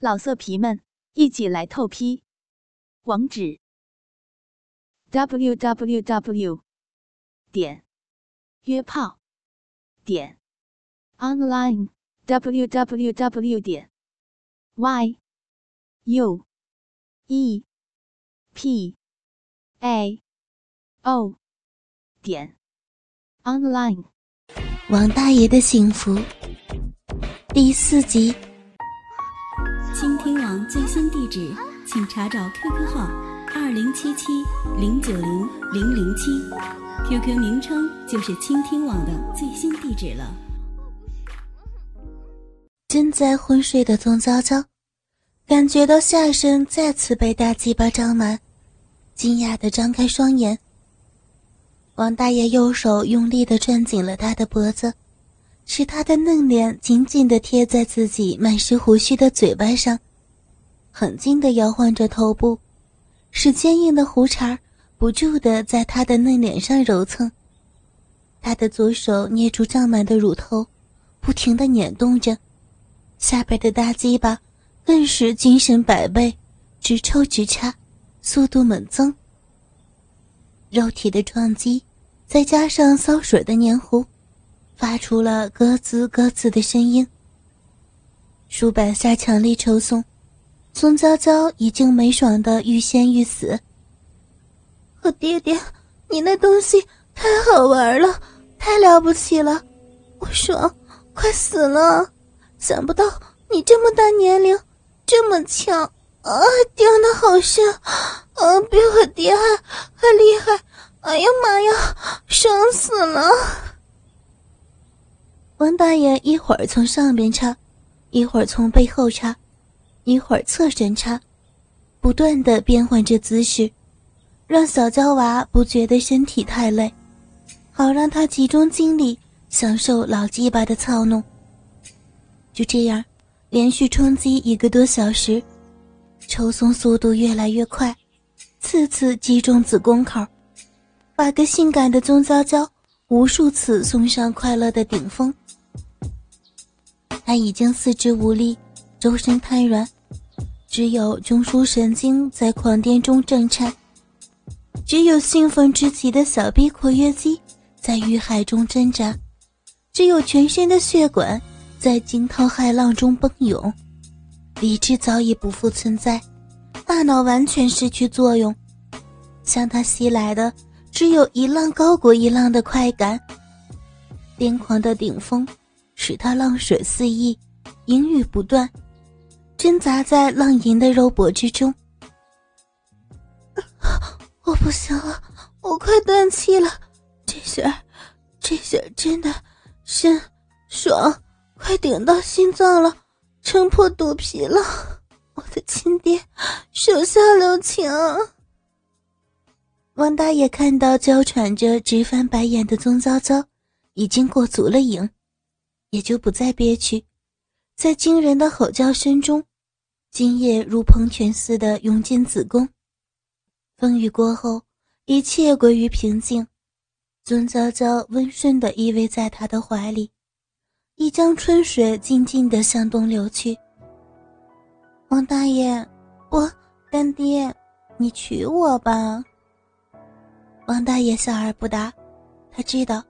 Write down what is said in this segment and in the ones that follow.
老色皮们，一起来透批！网址：w w w 点约炮点 online w w w 点 y u e p a o 点 online。王大爷的幸福第四集。倾听网最新地址，请查找 QQ 号二零七七零九零零零七，QQ 名称就是倾听网的最新地址了。正在昏睡的宗娇娇，感觉到下身再次被大鸡巴张满，惊讶的张开双眼。王大爷右手用力的攥紧了她的脖子。使他的嫩脸紧紧地贴在自己满是胡须的嘴巴上，狠劲地摇晃着头部，使坚硬的胡茬不住地在他的嫩脸上揉蹭。他的左手捏住胀满的乳头，不停地捻动着，下边的大鸡巴更是精神百倍，直抽直插，速度猛增。肉体的撞击，再加上骚水的黏糊。发出了咯吱咯吱的声音。数百下强力抽送，宋娇娇已经没爽的欲仙欲死。我爹爹，你那东西太好玩了，太了不起了，我爽，快死了！想不到你这么大年龄，这么强啊，掉的好深，啊，比我爹还还厉害！哎呀妈呀，爽死了！王大爷一会儿从上边插，一会儿从背后插，一会儿侧身插，不断的变换着姿势，让小娇娃不觉得身体太累，好让她集中精力享受老鸡巴的操弄。就这样，连续冲击一个多小时，抽松速度越来越快，次次击中子宫口，把个性感的宗娇娇无数次送上快乐的顶峰。他已经四肢无力，周身瘫软，只有中枢神经在狂癫中震颤，只有兴奋之极的小臂括约肌在欲海中挣扎，只有全身的血管在惊涛骇浪中奔涌，理智早已不复存在，大脑完全失去作用，向他袭来的只有一浪高过一浪的快感，癫狂的顶峰。使他浪水四溢，淫语不断，挣扎在浪吟的肉搏之中。我不行了，我快断气了，这下，这下真的深爽，快顶到心脏了，撑破肚皮了。我的亲爹，手下留情。王大爷看到娇喘着、直翻白眼的宗娇娇，已经过足了瘾。也就不再憋屈，在惊人的吼叫声中，精液如喷泉似的涌进子宫。风雨过后，一切归于平静。尊娇娇温顺地依偎在他的怀里，一江春水静静地向东流去。王大爷，我干爹，你娶我吧。王大爷笑而不答，他知道。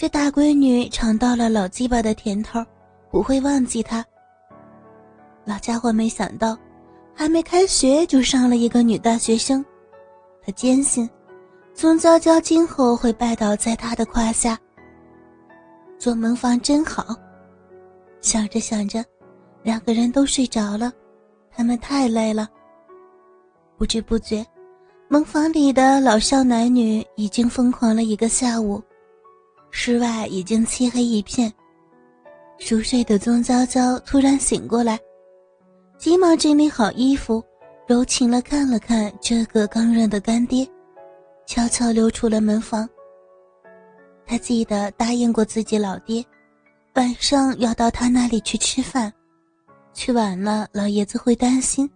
这大闺女尝到了老鸡巴的甜头，不会忘记他。老家伙没想到，还没开学就上了一个女大学生。他坚信，宗娇娇今后会拜倒在他的胯下。做门房真好。想着想着，两个人都睡着了，他们太累了。不知不觉，门房里的老少男女已经疯狂了一个下午。室外已经漆黑一片，熟睡的宗娇娇突然醒过来，急忙整理好衣服，柔情了看了看这个刚认的干爹，悄悄溜出了门房。他记得答应过自己老爹，晚上要到他那里去吃饭，去晚了老爷子会担心。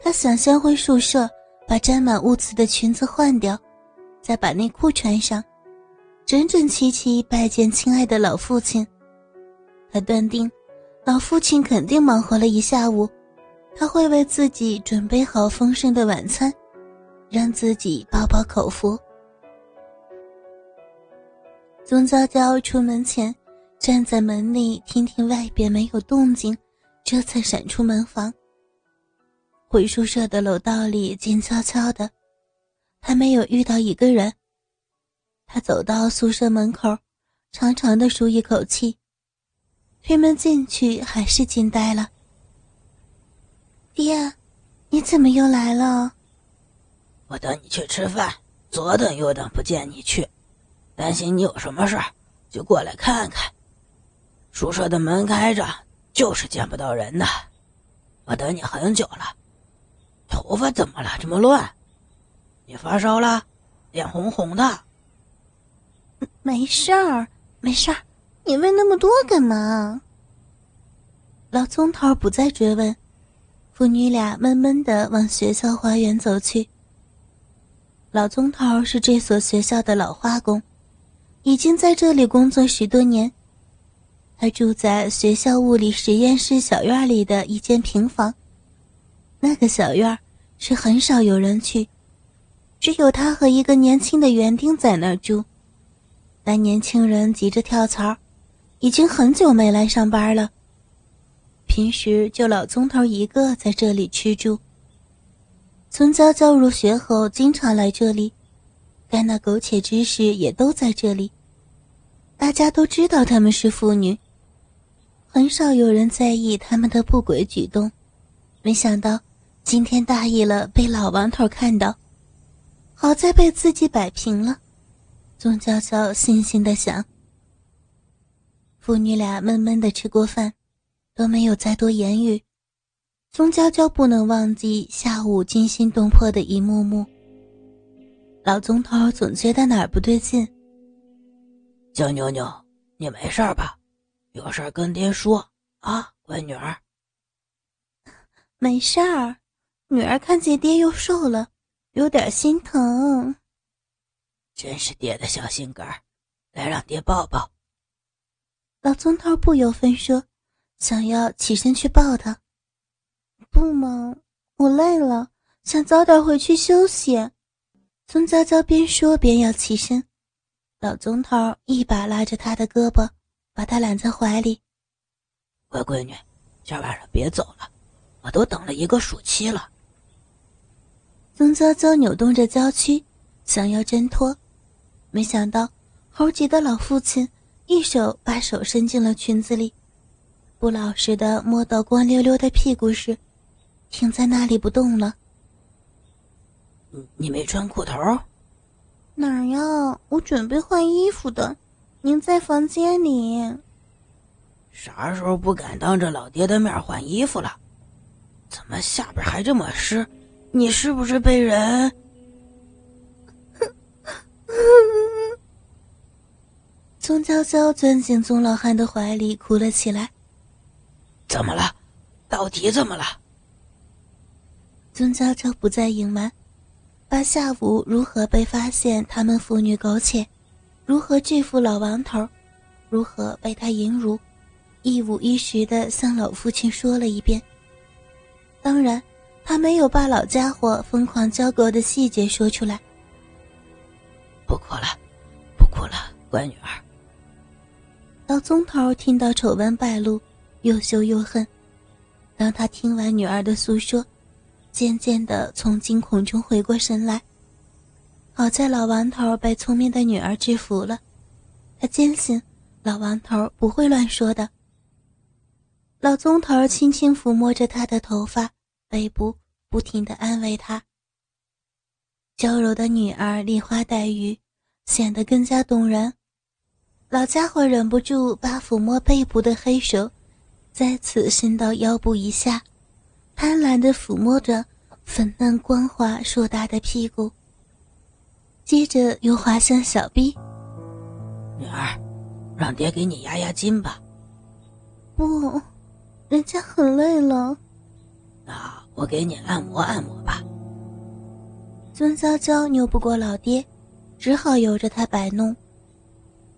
他想先回宿舍，把沾满污渍的裙子换掉，再把内裤穿上。整整齐齐拜见亲爱的老父亲，他断定，老父亲肯定忙活了一下午，他会为自己准备好丰盛的晚餐，让自己饱饱口福。宗娇娇出门前，站在门里听听外边没有动静，这才闪出门房。回宿舍的楼道里静悄悄的，还没有遇到一个人。他走到宿舍门口，长长的舒一口气，推门进去，还是惊呆了。爹，你怎么又来了？我等你去吃饭，左等右等不见你去。担心你有什么事儿，就过来看看。宿舍的门开着，就是见不到人的。我等你很久了。头发怎么了？这么乱？你发烧了？脸红红的？没事儿，没事儿。你问那么多干嘛？老宗头不再追问，父女俩闷闷的往学校花园走去。老宗头是这所学校的老花工。已经在这里工作十多年，他住在学校物理实验室小院里的一间平房。那个小院是很少有人去，只有他和一个年轻的园丁在那儿住。那年轻人急着跳槽，已经很久没来上班了。平时就老宗头一个在这里吃住。从娇娇入学后，经常来这里。但那苟且之事也都在这里。大家都知道他们是父女，很少有人在意他们的不轨举动。没想到今天大意了，被老王头看到，好在被自己摆平了。宗娇娇悻悻的想。父女俩闷闷的吃过饭，都没有再多言语。宗娇娇不能忘记下午惊心动魄的一幕幕。老宗头总觉得哪儿不对劲。娇妞妞，你没事吧？有事跟爹说啊，乖女儿。没事儿，女儿看见爹又瘦了，有点心疼。真是爹的小心肝儿，来让爹抱抱。老宗头不由分说，想要起身去抱他。不嘛，我累了，想早点回去休息。宗娇娇边说边要起身，老宗头一把拉着她的胳膊，把她揽在怀里。乖闺女，今晚上别走了，我都等了一个暑期了。宗娇娇扭动着娇躯，想要挣脱，没想到猴急的老父亲一手把手伸进了裙子里，不老实的摸到光溜溜的屁股时，停在那里不动了。你没穿裤头？哪儿呀？我准备换衣服的。您在房间里。啥时候不敢当着老爹的面换衣服了？怎么下边还这么湿？你是不是被人？宗娇娇钻进宗老汉的怀里，哭了起来。怎么了？到底怎么了？宗娇娇不再隐瞒。把下午如何被发现他们父女苟且，如何拒负老王头，如何被他淫辱，一五一十的向老父亲说了一遍。当然，他没有把老家伙疯狂交媾的细节说出来。不哭了，不哭了，乖女儿。老宗头听到丑闻败露，又羞又恨。当他听完女儿的诉说。渐渐的从惊恐中回过神来，好在老王头被聪明的女儿制服了，他坚信老王头不会乱说的。老宗头轻轻抚摸着他的头发、背部，不停的安慰他。娇柔的女儿梨花带雨，显得更加动人。老家伙忍不住把抚摸背部的黑手再次伸到腰部以下。贪婪的抚摸着粉嫩光滑硕大的屁股，接着又滑向小臂。女儿，让爹给你压压惊吧。不，人家很累了。那我给你按摩按摩吧。孙娇娇拗不过老爹，只好由着他摆弄。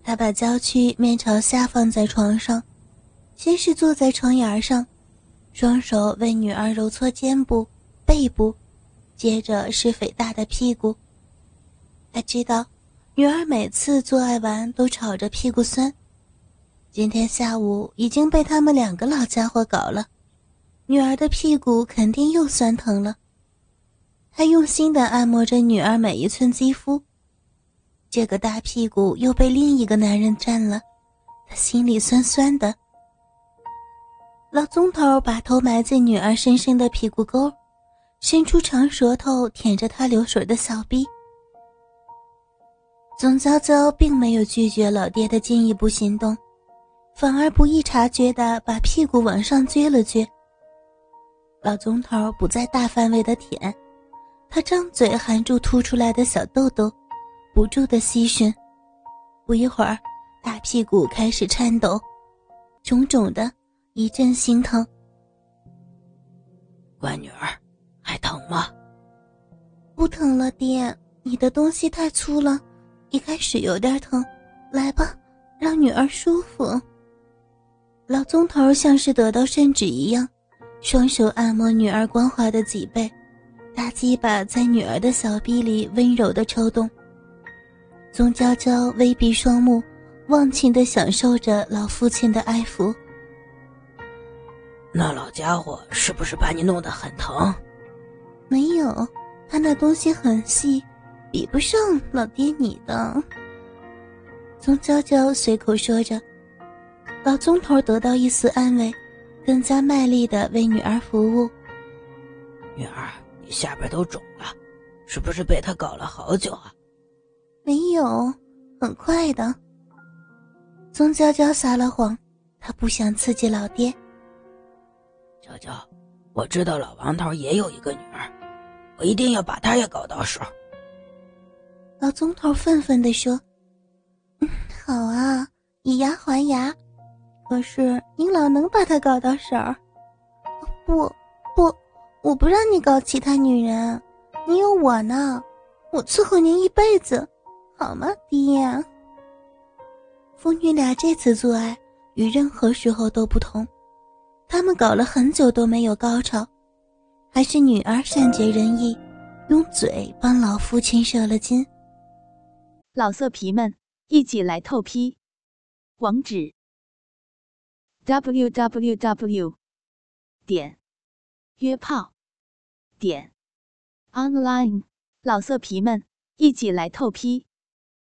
他把娇躯面朝下放在床上，先是坐在床沿上。双手为女儿揉搓肩部、背部，接着是肥大的屁股。他知道，女儿每次做爱完都吵着屁股酸，今天下午已经被他们两个老家伙搞了，女儿的屁股肯定又酸疼了。他用心的按摩着女儿每一寸肌肤，这个大屁股又被另一个男人占了，他心里酸酸的。老宗头把头埋进女儿深深的屁股沟，伸出长舌头舔着她流水的小臂。宗娇娇并没有拒绝老爹的进一步行动，反而不易察觉的把屁股往上撅了撅。老宗头不再大范围的舔，他张嘴含住凸出来的小豆豆，不住的吸吮。不一会儿，大屁股开始颤抖，肿肿的。一阵心疼，乖女儿，还疼吗？不疼了，爹。你的东西太粗了，一开始有点疼。来吧，让女儿舒服。老宗头像是得到圣旨一样，双手按摩女儿光滑的脊背，大鸡巴在女儿的小臂里温柔的抽动。宗娇娇微闭双目，忘情的享受着老父亲的爱抚。那老家伙是不是把你弄得很疼？没有，他那东西很细，比不上老爹你的。宗娇娇随口说着，老宗头得到一丝安慰，更加卖力的为女儿服务。女儿，你下边都肿了，是不是被他搞了好久啊？没有，很快的。宗娇娇撒了谎，她不想刺激老爹。娇娇，我知道老王头也有一个女儿，我一定要把她也搞到手。老宗头愤愤地说：“好啊，以牙还牙。可是您老能把她搞到手？不，不，我不让你搞其他女人，你有我呢，我伺候您一辈子，好吗，爹？”父女俩这次做爱与任何时候都不同。他们搞了很久都没有高潮，还是女儿善解人意，用嘴帮老父亲射了精。老色皮们一起来透批，网址：w w w. 点约炮点 online。老色皮们一起来透批，